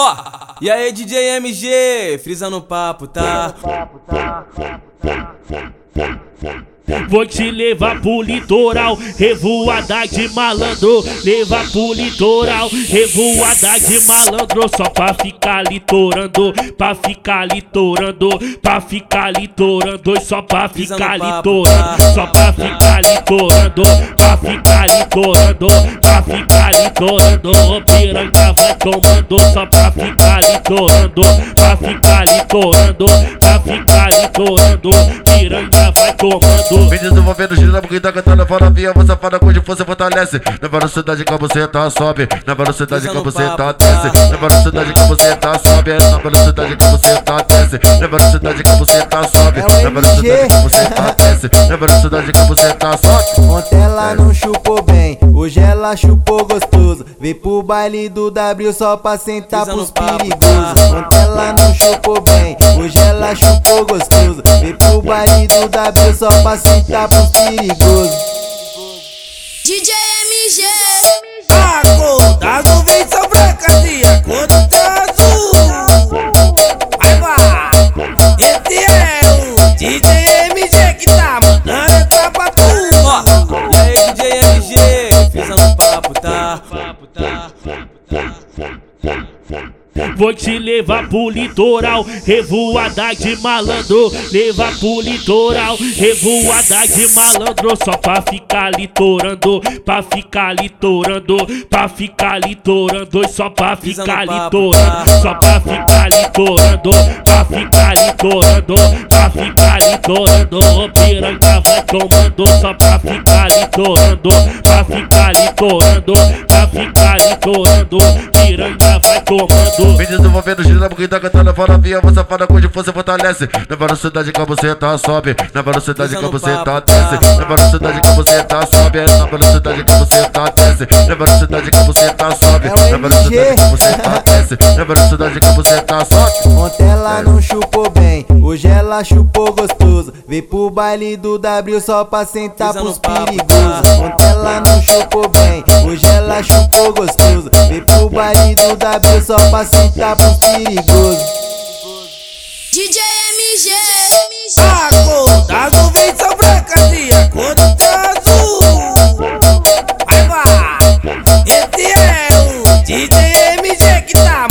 Ó, e aí DJ MG, frisa no papo, tá? Vou te levar pro litoral, revoada de malandro. Levar pro litoral, revoada de malandro. Só pra ficar litorando, pra ficar litorando, pra ficar litorando. Só pra ficar litorando, só pra ficar litorando, pra ficar litorando, pra ficar litorando. Piranha vai tomando, só pra ficar litorando, pra ficar litorando, pra ficar litorando. Piranha vai tomando. Vídeo desenvolvendo giro na boquinha, tá cantando fora via, você fala com força fortalece. Na velocidade que você tá sobe, na velocidade que você tá desce. Na velocidade que você tá sobe, na velocidade que você tá desce. Na velocidade que você tá sobe, na velocidade que você tá desce. Na velocidade que você tá sobe. Ontem ela não chupou bem, hoje ela chupou gostoso. Vem pro baile do W só pra sentar pros perigosos. Ontem ela não chupou bem, hoje ela chupou gostoso. Vem pro baile do W só pra sentar pros perigosos. DJ MG. Acordado Vou te levar pro litoral, revoada de malandro. Levar pro litoral, revoada de malandro. Só pra ficar litorando, pra ficar litorando, pra ficar litorando. Só pra ficar litorando, só pra ficar litorando, pra ficar litorando, pra ficar litorando. Piranha vai tomando, só pra ficar litorando, pra ficar litorando, pra ficar litorando. Piranha vai tomando. Vem desenvolvendo giro na boquinha, tá cantando fora via, você fala com força fortalece. Na velocidade que você tá sobe, na velocidade que você tá desce. Na velocidade que você tá sobe, na velocidade que você tá desce. Na velocidade que você tá sobe, na velocidade que você tá desce. Na velocidade que você tá sobe. Ontem ela não chupou bem, hoje ela chupou gostoso. Vem pro baile do W só pra sentar pros perigosos. tá? Ontem ela não chupou bem, hoje ela chupou gostoso o W só pra citar pros perigosos. DJ MG. MG. cor das nuvens são brancas e a azul. Vai, vai. Esse é o DJ MG que tá